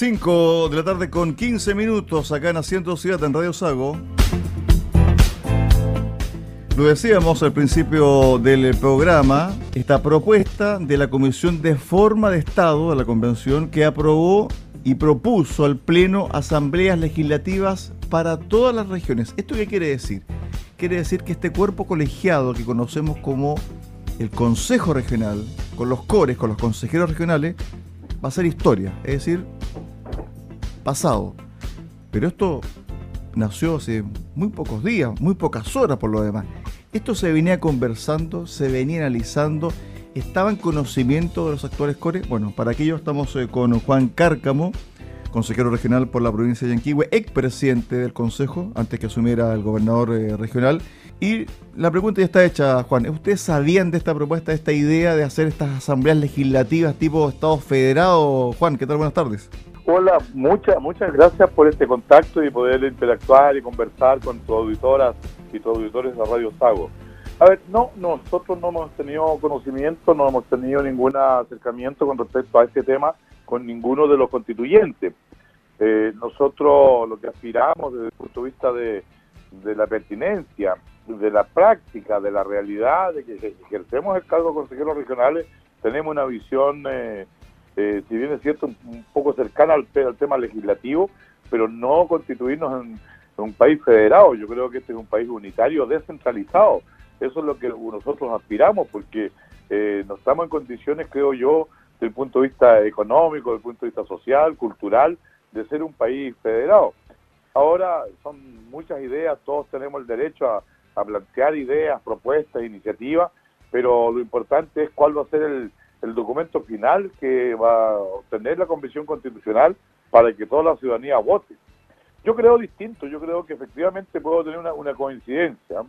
5 de la tarde con 15 minutos acá en Asiento Ciudad en Radio Sago. Lo decíamos al principio del programa, esta propuesta de la Comisión de Forma de Estado de la Convención que aprobó y propuso al Pleno asambleas legislativas para todas las regiones. ¿Esto qué quiere decir? Quiere decir que este cuerpo colegiado que conocemos como el Consejo Regional, con los cores, con los consejeros regionales, va a ser historia, es decir, pasado. Pero esto nació hace muy pocos días, muy pocas horas por lo demás. Esto se venía conversando, se venía analizando, estaba en conocimiento de los actuales cores. Bueno, para aquello estamos eh, con Juan Cárcamo, consejero regional por la provincia de Yanquihue, ex presidente del consejo, antes que asumiera el gobernador eh, regional. Y la pregunta ya está hecha, Juan. ¿Ustedes sabían de esta propuesta, de esta idea de hacer estas asambleas legislativas tipo Estado federado? Juan, ¿qué tal? Buenas tardes. Hola, muchas muchas gracias por este contacto y poder interactuar y conversar con tus auditoras y tus auditores de Radio Sago. A ver, no, nosotros no hemos tenido conocimiento, no hemos tenido ningún acercamiento con respecto a este tema con ninguno de los constituyentes. Eh, nosotros lo que aspiramos desde el punto de vista de, la pertinencia, de la práctica, de la realidad, de que ejercemos el cargo de consejeros regionales, tenemos una visión... Eh, eh, si bien es cierto, un, poco cercana al, tema legislativo, pero no constituirnos en, un país federado. Yo creo que este es un país unitario, descentralizado. Eso es lo que nosotros aspiramos, porque eh, no estamos en condiciones, creo yo, desde el punto de vista económico, desde el punto de vista social, cultural, de ser un país federado. Ahora son muchas ideas, todos tenemos el derecho a, a plantear ideas, propuestas, iniciativas, pero lo importante es cuál va a ser el, el documento final que va a obtener la Convención Constitucional para que toda la ciudadanía vote. Yo creo distinto, yo creo que efectivamente puedo tener una, coincidencia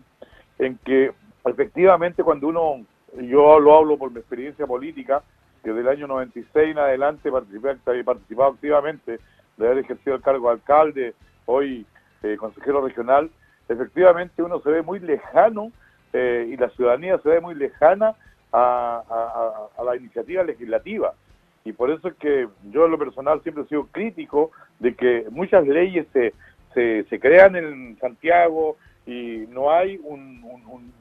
en que efectivamente cuando uno, yo lo hablo por mi experiencia política, que del año 96 en adelante participé, he participado activamente de haber ejercido el cargo de alcalde, hoy eh, consejero regional, efectivamente uno se ve muy lejano eh, y la ciudadanía se ve muy lejana a, la iniciativa legislativa. Y por eso es que yo en lo personal siempre he sido crítico de que muchas leyes se, se, crean en Santiago y no hay un,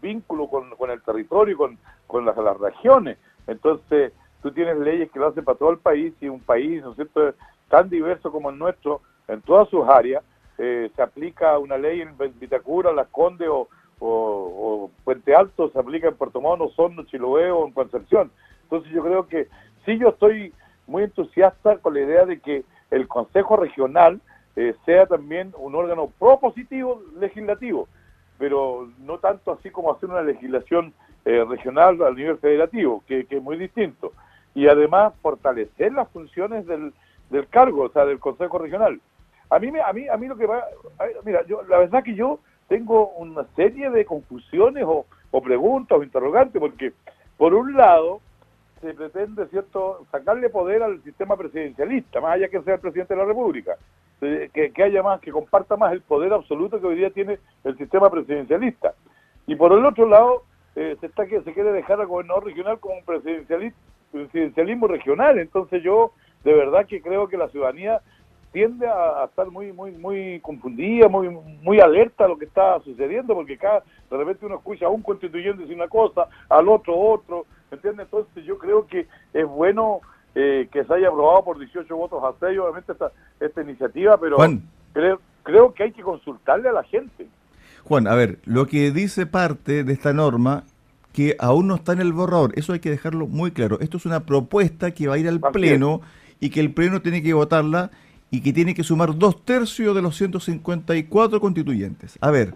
vínculo con, con, el territorio con, con las, las, regiones. Entonces, tú tienes leyes que lo hacen para todo el país y un país, ¿no es cierto?, tan diverso como el nuestro, en todas sus áreas, eh, se aplica una ley en Vitacura, Las Condes o, o, Puente Alto se aplica en Puerto Montt, Osorno, Chiloé o en Concepción. Entonces yo creo que sí yo estoy muy entusiasta con la idea de que el Consejo Regional eh, sea también un órgano propositivo legislativo, pero no tanto así como hacer una legislación eh, regional al nivel federativo, que, es muy distinto. Y además fortalecer las funciones del, del cargo, o sea, del Consejo Regional. A mí, a mí, a mí lo que va, mira, yo, la verdad que yo tengo una serie de confusiones o, preguntas o interrogantes, porque por un lado se pretende cierto sacarle poder al sistema presidencialista, más allá que sea el presidente de la República, que, haya más, que comparta más el poder absoluto que hoy día tiene el sistema presidencialista. Y por el otro lado, eh, se está que se quiere dejar al gobernador regional como un presidencialismo regional. Entonces yo de verdad que creo que la ciudadanía tiende a, estar muy muy muy confundida, muy muy alerta a lo que está sucediendo, porque acá de repente uno escucha a un constituyente decir una cosa, al otro otro, ¿entiendes? Entonces yo creo que es bueno eh, que se haya aprobado por 18 votos a 6, obviamente, esta, esta iniciativa, pero creo, creo que hay que consultarle a la gente. Juan, a ver, lo que dice parte de esta norma que aún no está en el borrador, eso hay que dejarlo muy claro. Esto es una propuesta que va a ir al Pleno y que el Pleno tiene que votarla y que tiene que sumar dos tercios de los 154 constituyentes. A ver,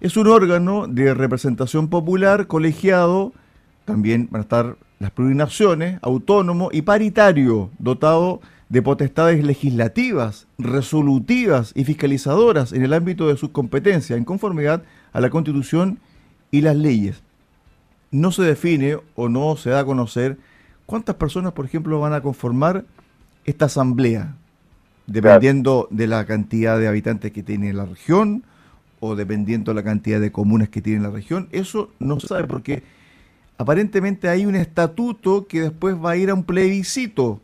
es un órgano de representación popular, colegiado, también van a estar las plurinaciones, autónomo y paritario, dotado de potestades legislativas, resolutivas y fiscalizadoras en el ámbito de sus competencias, en conformidad a la Constitución y las leyes. No se define o no se da a conocer cuántas personas, por ejemplo, van a conformar esta asamblea, dependiendo de la cantidad de habitantes que tiene la región o dependiendo de la cantidad de comunas que tiene la región. Eso no se sabe porque aparentemente hay un estatuto que después va a ir a un plebiscito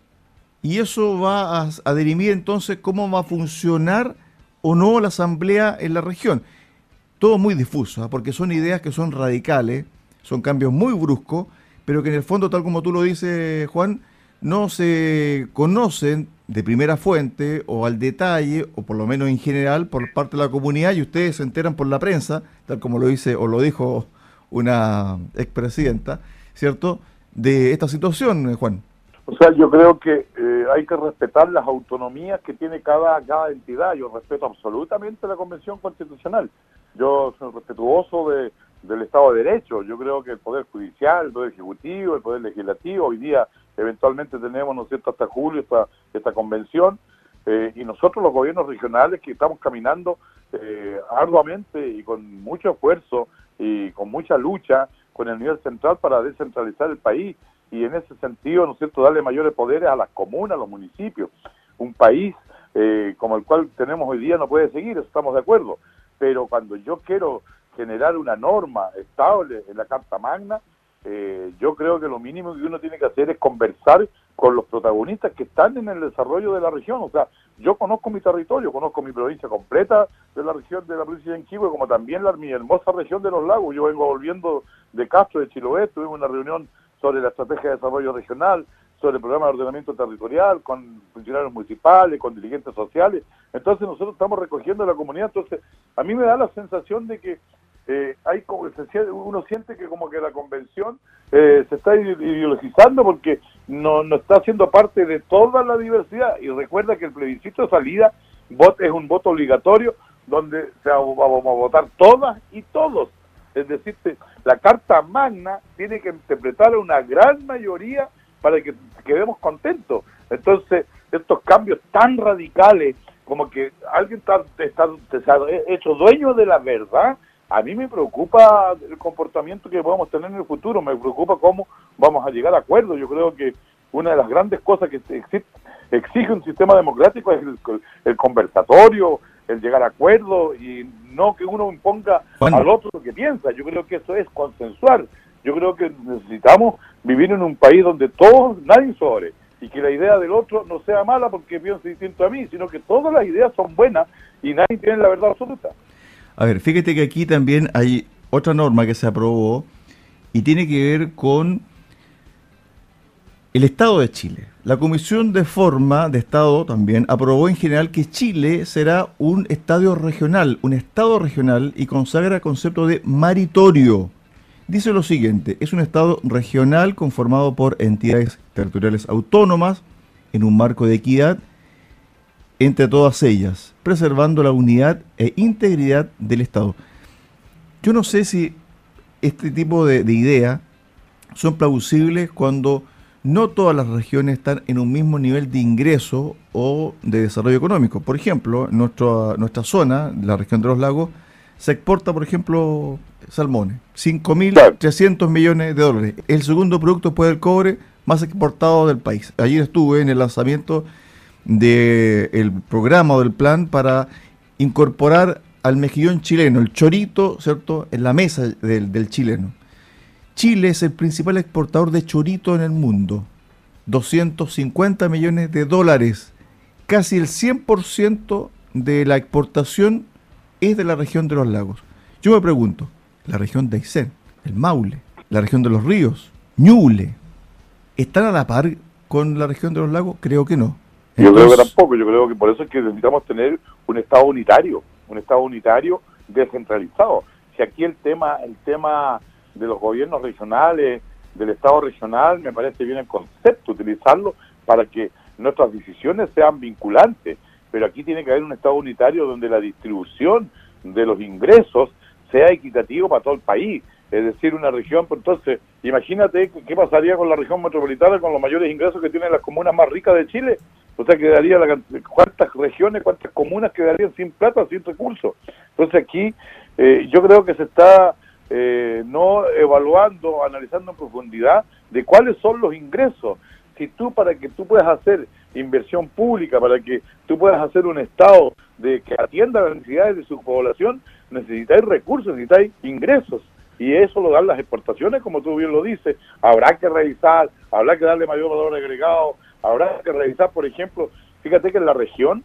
y eso va a, a entonces cómo va a funcionar o no la asamblea en la región. Todo muy difuso, ¿ah? porque son ideas que son radicales, son cambios muy bruscos, pero que en el fondo, tal como tú lo dices, Juan, no se conocen de primera fuente o al detalle, o por lo menos en general, por parte de la comunidad, y ustedes se enteran por la prensa, tal como lo dice o lo dijo una expresidenta, ¿cierto?, de esta situación, Juan. O sea, yo creo que eh, hay que respetar las autonomías que tiene cada, cada entidad. Yo respeto absolutamente la Convención Constitucional. Yo soy respetuoso de, del Estado de Derecho. Yo creo que el Poder Judicial, el Poder Ejecutivo, el Poder Legislativo, hoy día eventualmente tenemos, ¿no cierto?, hasta julio esta, esta convención, eh, y nosotros los gobiernos regionales que estamos caminando eh, arduamente y con mucho esfuerzo y con mucha lucha con el nivel central para descentralizar el país y en ese sentido, ¿no es cierto?, darle mayores poderes a las comunas, a los municipios. Un país eh, como el cual tenemos hoy día no puede seguir, estamos de acuerdo. Pero cuando yo quiero generar una norma estable en la Carta Magna, eh, yo creo que lo mínimo que uno tiene que hacer es conversar con los protagonistas que están en el desarrollo de la región. O sea, yo conozco mi territorio, conozco mi provincia completa de la región de la provincia de Enquihue, como también la, mi hermosa región de los lagos. Yo vengo volviendo de Castro, de Chiloé, tuvimos una reunión sobre la estrategia de desarrollo regional, sobre el programa de ordenamiento territorial, con funcionarios municipales, con dirigentes sociales. Entonces nosotros estamos recogiendo la comunidad. Entonces, a mí me da la sensación de que eh, hay uno siente que como que la convención eh, se está ideologizando porque no, no está siendo parte de toda la diversidad. Y recuerda que el plebiscito de salida es un voto obligatorio donde se vamos a votar todas y todos. Es decir, la Carta Magna tiene que interpretar a una gran mayoría para que quedemos contentos. Entonces, estos cambios tan radicales, como que alguien está, está, hecho dueño de la verdad, a mí me preocupa el comportamiento que podamos tener en el futuro, me preocupa cómo vamos a llegar a acuerdos. Yo creo que una de las grandes cosas que exige un sistema democrático es el, conversatorio, el llegar a acuerdos y no que uno imponga al otro lo que piensa. Yo creo que eso es consensuar. Yo creo que necesitamos vivir en un país donde todos, nadie sobre, y que la idea del otro no sea mala porque piensa distinto a mí, sino que todas las ideas son buenas y nadie tiene la verdad absoluta. A ver, fíjate que aquí también hay otra norma que se aprobó y tiene que ver con el Estado de Chile. La Comisión de Forma de Estado también aprobó en general que Chile será un estadio regional, un Estado regional y consagra el concepto de maritorio. Dice lo siguiente, es un Estado regional conformado por entidades territoriales autónomas en un marco de equidad entre todas ellas, preservando la unidad e integridad del Estado. Yo no sé si este tipo de, ideas son plausibles cuando no todas las regiones están en un mismo nivel de ingreso o de desarrollo económico. Por ejemplo, en nuestra, nuestra zona, la región de los lagos, se exporta, por ejemplo, salmones, 5.300 millones de dólares. El segundo producto después del cobre más exportado del país. Allí estuve en el lanzamiento del programa o del plan para incorporar al mejillón chileno, el chorito, ¿cierto?, en la mesa del, del chileno. Chile es el principal exportador de chorito en el mundo. 250 millones de dólares. Casi el 100% de la exportación es de la región de los lagos. Yo me pregunto, la región de Aysén, el Maule, la región de los ríos, Ñuble, ¿están a la par con la región de los lagos? Creo que no. Yo creo que tampoco, yo creo que por eso es que necesitamos tener un Estado unitario, un Estado unitario descentralizado. Si aquí el tema, el tema de los gobiernos regionales, del Estado regional, me parece bien el concepto, utilizarlo para que nuestras decisiones sean vinculantes. Pero aquí tiene que haber un Estado unitario donde la distribución de los ingresos sea equitativo para todo el país. Es decir, una región, pues entonces, imagínate qué pasaría con la región metropolitana con los mayores ingresos que tienen las comunas más ricas de Chile. O sea, quedaría la, cuántas regiones, cuántas comunas quedarían sin plata, sin recursos. Entonces aquí eh, yo creo que se está eh, no evaluando, analizando en profundidad de cuáles son los ingresos. Si tú, para que tú puedas hacer inversión pública, para que tú puedas hacer un Estado de que atienda las necesidades de su población, necesitáis recursos, necesitáis ingresos. Y eso lo dan las exportaciones, como tú bien lo dices. Habrá que revisar, habrá que darle mayor valor agregado, Habrá que revisar, por ejemplo, fíjate que en la región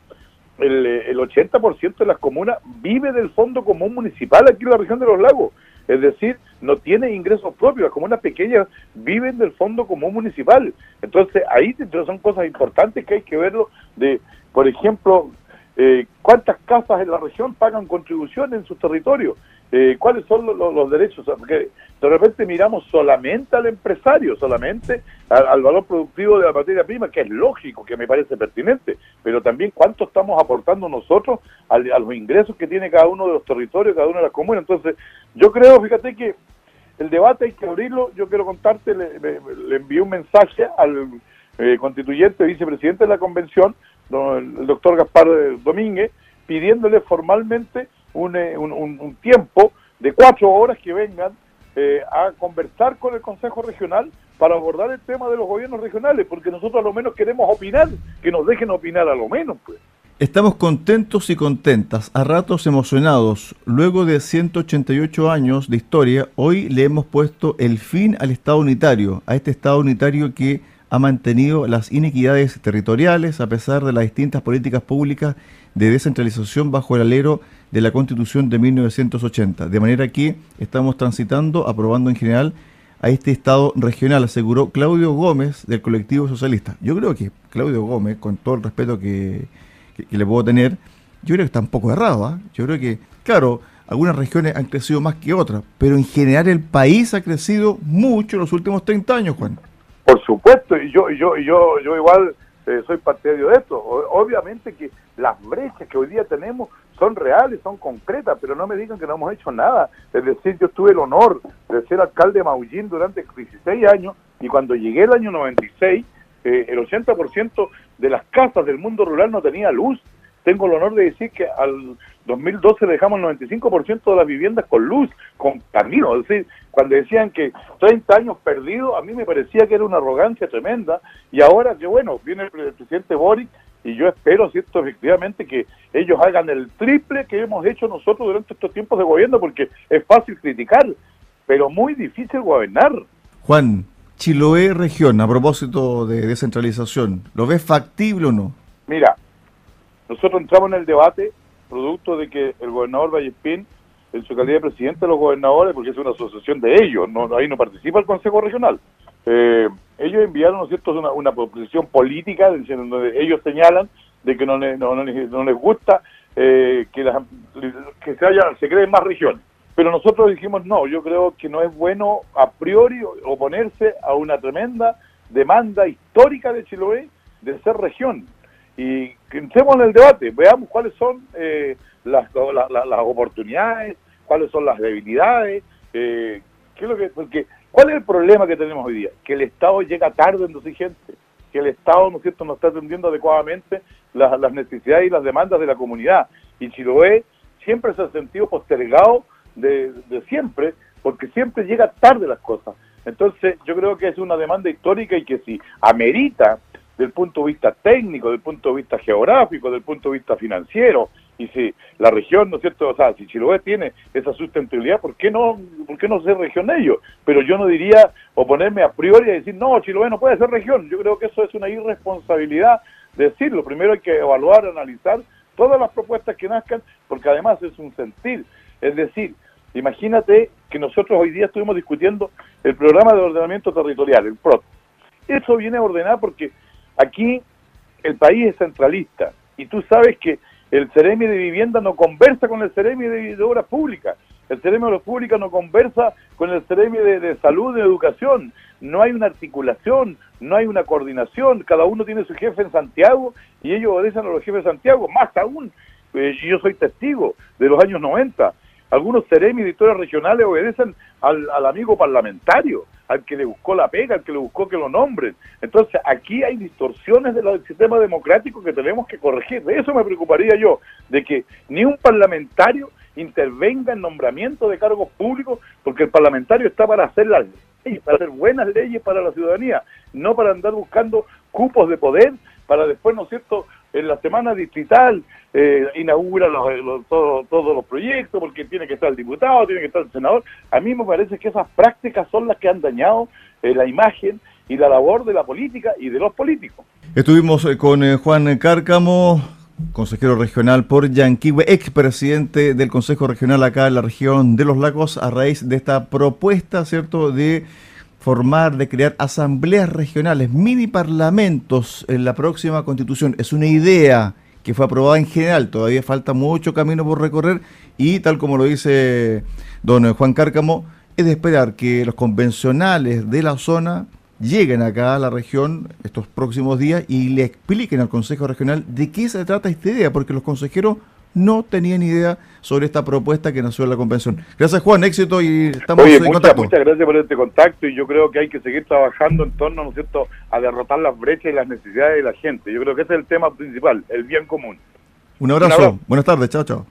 el, el 80% de las comunas vive del fondo común municipal aquí en la región de los lagos. Es decir, no tiene ingresos propios, las comunas pequeñas viven del fondo común municipal. Entonces, ahí son cosas importantes que hay que verlo de, por ejemplo, eh, cuántas casas en la región pagan contribuciones en sus territorios, eh, cuáles son los, derechos, porque de repente miramos solamente al empresario, solamente al, valor productivo de la materia prima, que es lógico, que me parece pertinente, pero también cuánto estamos aportando nosotros a, los ingresos que tiene cada uno de los territorios, cada una de las comunas. Entonces, yo creo, fíjate que el debate hay que abrirlo, yo quiero contarte, le, envié un mensaje al eh, constituyente, vicepresidente de la convención, el doctor Gaspar Domínguez, pidiéndole formalmente eh, un, tiempo de cuatro horas que vengan eh, a conversar con el Consejo Regional para abordar el tema de los gobiernos regionales, porque nosotros a lo menos queremos opinar, que nos dejen opinar a lo menos, pues. Estamos contentos y contentas, a ratos emocionados. Luego de 188 años de historia, hoy le hemos puesto el fin al Estado unitario, a este Estado unitario que ha mantenido las inequidades territoriales a pesar de las distintas políticas públicas de descentralización bajo el alero de la Constitución de 1980. De manera que estamos transitando, aprobando en general a este Estado regional, aseguró Claudio Gómez del colectivo socialista. Yo creo que Claudio Gómez, con todo el respeto que, le puedo tener, yo creo que está un poco errado. ¿ah? Yo creo que, claro, algunas regiones han crecido más que otras, pero en general el país ha crecido mucho en los últimos 30 años, Juan. Por supuesto, y yo, yo, yo, yo igual eh, soy partidario de esto. obviamente que las brechas que hoy día tenemos son reales, son concretas, pero no me digan que no hemos hecho nada. Es decir, yo tuve el honor de ser alcalde de Maullín durante 16 años y cuando llegué el año 96, eh, el 80% de las casas del mundo rural no tenía luz. Tengo el honor de decir que al 2012 dejamos el 95% de las viviendas con luz, con camino. Es decir, cuando decían que 30 años perdidos, a mí me parecía que era una arrogancia tremenda. Y ahora que bueno, viene el, presidente Boric y yo espero, ¿cierto? Efectivamente que ellos hagan el triple que hemos hecho nosotros durante estos tiempos de gobierno, porque es fácil criticar, pero muy difícil gobernar. Juan, Chiloé región, a propósito de descentralización, ¿lo ves factible o no? Mira, nosotros entramos en el debate producto de que el gobernador Vallespín, en su calidad de presidente de los gobernadores, porque es una asociación de ellos, no, ahí no participa el Consejo Regional, eh, ellos enviaron, ¿no cierto?, una, una proposición política donde ellos señalan de que no, no, les gusta eh, que, que se, haya, se creen más regiones. Pero nosotros dijimos, no, yo creo que no es bueno a priori oponerse a una tremenda demanda histórica de Chiloé de ser región y entremos en el debate, veamos cuáles son eh, las, las oportunidades, cuáles son las debilidades, eh, qué es lo que, porque ¿cuál es el problema que tenemos hoy día? Que el Estado llega tarde en los gente, que el Estado, ¿no es cierto?, no está atendiendo adecuadamente las, las necesidades y las demandas de la comunidad. Y Chiloé siempre se ha sentido postergado de, de siempre, porque siempre llega tarde las cosas. Entonces, yo creo que es una demanda histórica y que si amerita del punto de vista técnico, del punto de vista geográfico, del punto de vista financiero, y si la región, ¿no es cierto? O sea, si Chiloé tiene esa sustentabilidad, ¿por qué no, por qué no ser región ellos? Pero yo no diría oponerme a priori a decir, no, Chiloé no puede ser región. Yo creo que eso es una irresponsabilidad decirlo. Primero hay que evaluar, analizar todas las propuestas que nazcan, porque además es un sentir. Es decir, imagínate que nosotros hoy día estuvimos discutiendo el programa de ordenamiento territorial, el PROT. Eso viene a ordenar porque Aquí el país es centralista y tú sabes que el Ceremi de Vivienda no conversa con el Ceremi de, Obras Públicas, el Ceremi de Obras Públicas no conversa con el Ceremi de, Salud, de Educación, no hay una articulación, no hay una coordinación, cada uno tiene su jefe en Santiago y ellos obedecen a los jefes de Santiago, más aún, eh, yo soy testigo de los años 90, algunos Ceremi editores regionales obedecen al amigo parlamentario, al que le buscó la pega, al que le buscó que lo nombren. Entonces, aquí hay distorsiones del sistema democrático que tenemos que corregir. De eso me preocuparía yo, de que ni un parlamentario intervenga en nombramiento de cargos públicos, porque el parlamentario está para hacer las leyes, para hacer buenas leyes para la ciudadanía, no para andar buscando cupos de poder, para después, ¿no es cierto?, en la semana distrital eh, inaugura los, todos los proyectos porque tiene que estar el diputado, tiene que estar el senador. A mí me parece que esas prácticas son las que han dañado eh, la imagen y la labor de la política y de los políticos. Estuvimos eh, con eh, Juan Cárcamo, consejero regional por Yanquihue, expresidente del Consejo Regional acá en la región de los lagos, a raíz de esta propuesta, ¿cierto?, de formar, de crear asambleas regionales, mini parlamentos en la próxima constitución. Es una idea que fue aprobada en general, todavía falta mucho camino por recorrer y tal como lo dice don Juan Cárcamo, es de esperar que los convencionales de la zona lleguen acá a la región estos próximos días y le expliquen al Consejo Regional de qué se trata esta idea, porque los consejeros no tenían idea sobre esta propuesta que nació en la convención. Gracias Juan, éxito y estamos en contacto. Muchas gracias por este contacto y yo creo que hay que seguir trabajando en torno, ¿no es cierto?, a derrotar las brechas y las necesidades de la gente. Yo creo que ese es el tema principal, el bien común. Un abrazo. buenas tardes, chao, chao.